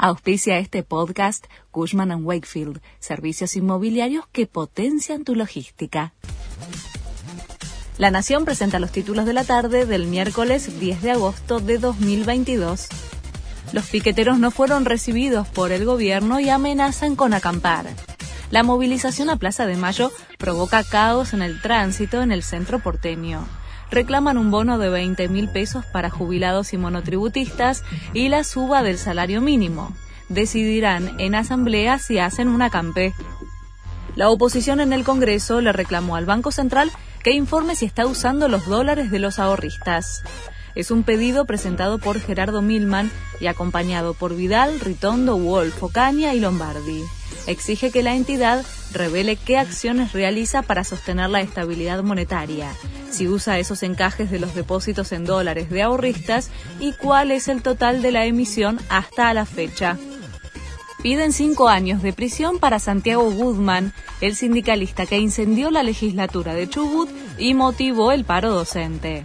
Auspicia este podcast Cushman ⁇ Wakefield, servicios inmobiliarios que potencian tu logística. La Nación presenta los títulos de la tarde del miércoles 10 de agosto de 2022. Los piqueteros no fueron recibidos por el gobierno y amenazan con acampar. La movilización a Plaza de Mayo provoca caos en el tránsito en el centro porteño reclaman un bono de 20 mil pesos para jubilados y monotributistas y la suba del salario mínimo. Decidirán en asamblea si hacen una campé. La oposición en el Congreso le reclamó al Banco Central que informe si está usando los dólares de los ahorristas. Es un pedido presentado por Gerardo Milman y acompañado por Vidal, Ritondo, Wolf, Ocaña y Lombardi exige que la entidad revele qué acciones realiza para sostener la estabilidad monetaria, si usa esos encajes de los depósitos en dólares de ahorristas y cuál es el total de la emisión hasta la fecha. Piden cinco años de prisión para Santiago Goodman, el sindicalista que incendió la legislatura de Chubut y motivó el paro docente.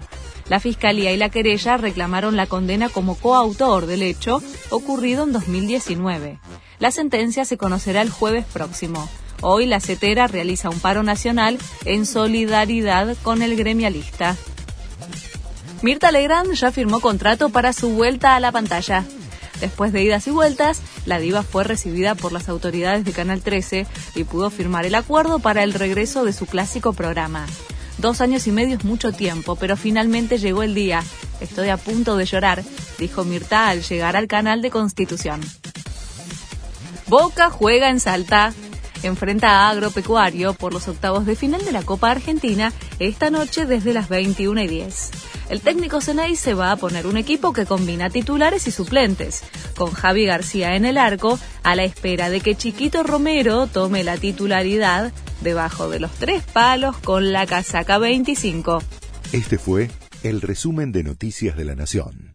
La Fiscalía y la querella reclamaron la condena como coautor del hecho ocurrido en 2019. La sentencia se conocerá el jueves próximo. Hoy la CETERA realiza un paro nacional en solidaridad con el gremialista. Mirta Legrand ya firmó contrato para su vuelta a la pantalla. Después de idas y vueltas, la diva fue recibida por las autoridades de Canal 13 y pudo firmar el acuerdo para el regreso de su clásico programa. Dos años y medio es mucho tiempo, pero finalmente llegó el día. Estoy a punto de llorar, dijo Mirta al llegar al canal de Constitución. Boca juega en Salta. Enfrenta a Agropecuario por los octavos de final de la Copa Argentina esta noche desde las 21 y 10. El técnico Ceney se va a poner un equipo que combina titulares y suplentes, con Javi García en el arco, a la espera de que Chiquito Romero tome la titularidad debajo de los tres palos con la casaca 25. Este fue el resumen de Noticias de la Nación.